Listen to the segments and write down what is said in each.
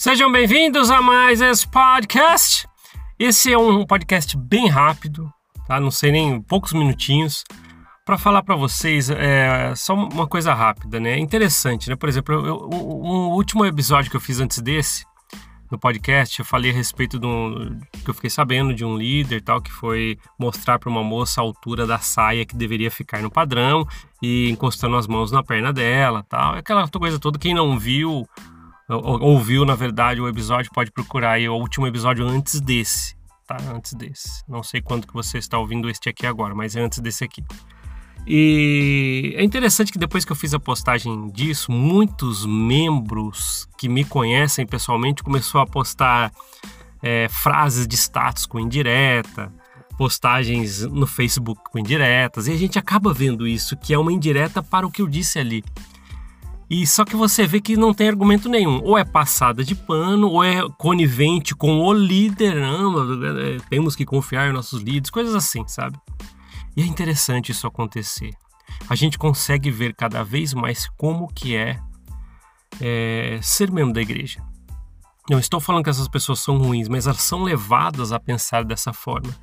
Sejam bem-vindos a mais esse podcast. Esse é um podcast bem rápido, tá? Não sei nem poucos minutinhos para falar para vocês é, só uma coisa rápida, né? É interessante, né? Por exemplo, eu, um, um último episódio que eu fiz antes desse no podcast, eu falei a respeito do que eu fiquei sabendo de um líder tal que foi mostrar para uma moça a altura da saia que deveria ficar no padrão e encostando as mãos na perna dela, tal. Aquela coisa toda quem não viu ouviu, na verdade, o episódio, pode procurar aí o último episódio antes desse, tá? Antes desse. Não sei quando que você está ouvindo este aqui agora, mas é antes desse aqui. E é interessante que depois que eu fiz a postagem disso, muitos membros que me conhecem pessoalmente começou a postar é, frases de status com indireta, postagens no Facebook com indiretas, e a gente acaba vendo isso, que é uma indireta para o que eu disse ali. E só que você vê que não tem argumento nenhum. Ou é passada de pano, ou é conivente com o líder. Não, é, temos que confiar em nossos líderes, coisas assim, sabe? E é interessante isso acontecer. A gente consegue ver cada vez mais como que é, é ser membro da igreja. Não estou falando que essas pessoas são ruins, mas elas são levadas a pensar dessa forma.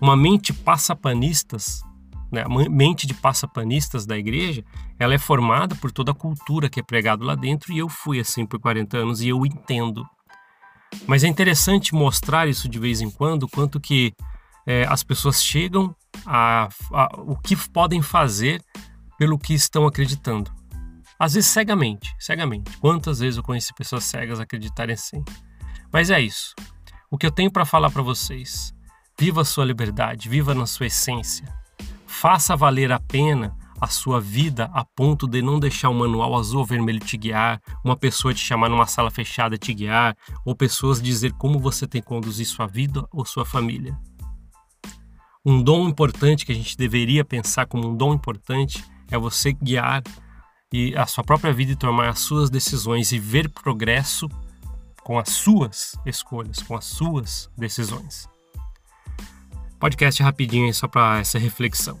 Uma mente passapanistas né, a mente de passapanistas da igreja, ela é formada por toda a cultura que é pregado lá dentro e eu fui assim por 40 anos e eu entendo. Mas é interessante mostrar isso de vez em quando, quanto que é, as pessoas chegam a, a, o que podem fazer pelo que estão acreditando. Às vezes cegamente, cegamente. Quantas vezes eu conheci pessoas cegas acreditarem assim? Mas é isso. O que eu tenho para falar para vocês. Viva a sua liberdade, viva na sua essência. Faça valer a pena a sua vida a ponto de não deixar o manual azul ou vermelho te guiar, uma pessoa te chamar numa sala fechada te guiar, ou pessoas dizer como você tem que conduzir sua vida ou sua família. Um dom importante que a gente deveria pensar como um dom importante é você guiar e a sua própria vida e tomar as suas decisões e ver progresso com as suas escolhas, com as suas decisões. Podcast rapidinho aí só para essa reflexão.